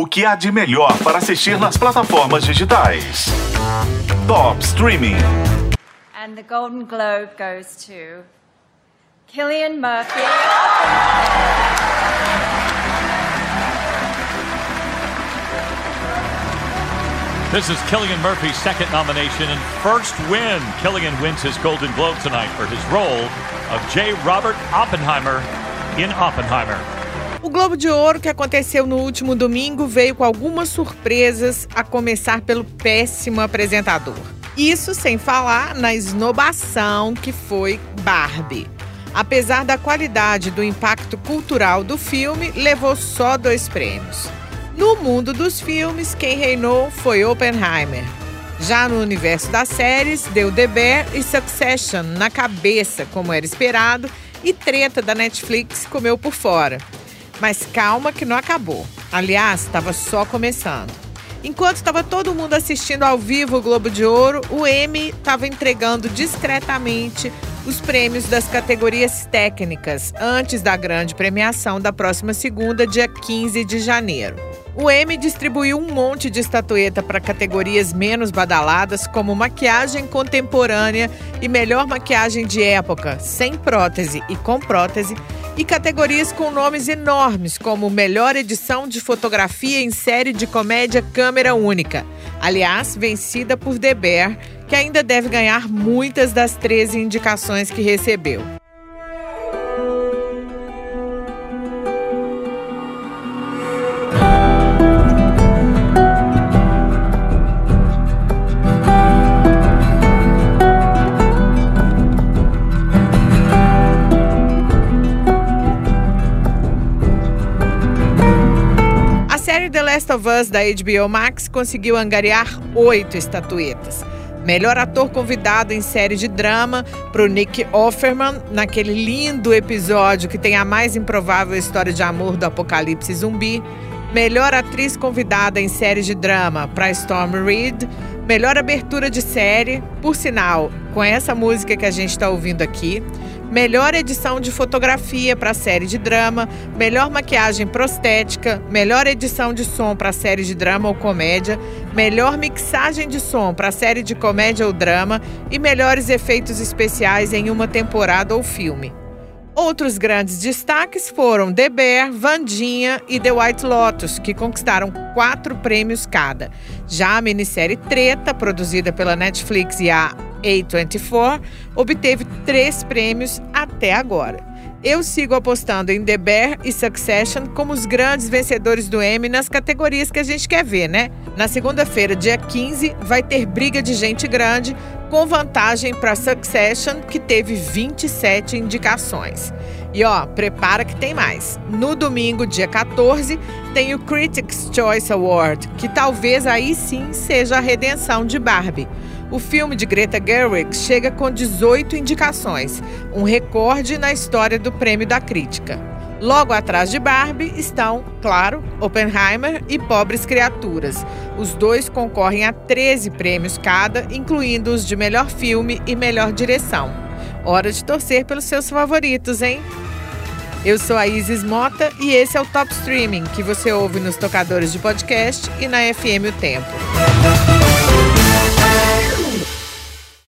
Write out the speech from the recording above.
O que há de melhor para assistir nas plataformas digitais? Top Streaming. And the Golden Globe goes to Killian Murphy. This is Killian Murphy's second nomination and first win. Killian wins his Golden Globe tonight for his role of J. Robert Oppenheimer in Oppenheimer. O Globo de Ouro, que aconteceu no último domingo, veio com algumas surpresas, a começar pelo péssimo apresentador. Isso sem falar na esnobação que foi Barbie. Apesar da qualidade do impacto cultural do filme, levou só dois prêmios. No mundo dos filmes, quem reinou foi Oppenheimer. Já no universo das séries, deu The Bear e Succession na cabeça, como era esperado, e treta da Netflix comeu por fora. Mas calma que não acabou. Aliás, estava só começando. Enquanto estava todo mundo assistindo ao vivo o Globo de Ouro, o Emmy estava entregando discretamente os prêmios das categorias técnicas antes da grande premiação da próxima segunda, dia 15 de janeiro. O Emmy distribuiu um monte de estatueta para categorias menos badaladas, como maquiagem contemporânea e melhor maquiagem de época, sem prótese e com prótese, e categorias com nomes enormes, como melhor edição de fotografia em série de comédia câmera única. Aliás, vencida por The Bear, que ainda deve ganhar muitas das 13 indicações que recebeu. Last of Us da HBO Max conseguiu angariar oito estatuetas. Melhor ator convidado em série de drama para o Nick Offerman, naquele lindo episódio que tem a mais improvável história de amor do apocalipse zumbi. Melhor atriz convidada em série de drama para Storm Reed. Melhor abertura de série, por sinal, com essa música que a gente está ouvindo aqui. Melhor edição de fotografia para série de drama, melhor maquiagem prostética, melhor edição de som para série de drama ou comédia, melhor mixagem de som para série de comédia ou drama e melhores efeitos especiais em uma temporada ou filme. Outros grandes destaques foram The Bear, Vandinha e The White Lotus, que conquistaram quatro prêmios cada. Já a minissérie Treta, produzida pela Netflix e a A24, obteve três prêmios até agora. Eu sigo apostando em The Bear e Succession como os grandes vencedores do Emmy nas categorias que a gente quer ver, né? Na segunda-feira, dia 15, vai ter briga de gente grande, com vantagem para Succession, que teve 27 indicações. E ó, prepara que tem mais. No domingo, dia 14, tem o Critics' Choice Award, que talvez aí sim seja a redenção de Barbie. O filme de Greta Gerwig chega com 18 indicações, um recorde na história do prêmio da crítica. Logo atrás de Barbie estão, claro, Oppenheimer e Pobres Criaturas. Os dois concorrem a 13 prêmios cada, incluindo os de melhor filme e melhor direção. Hora de torcer pelos seus favoritos, hein? Eu sou a Isis Mota e esse é o Top Streaming, que você ouve nos tocadores de podcast e na FM O Tempo.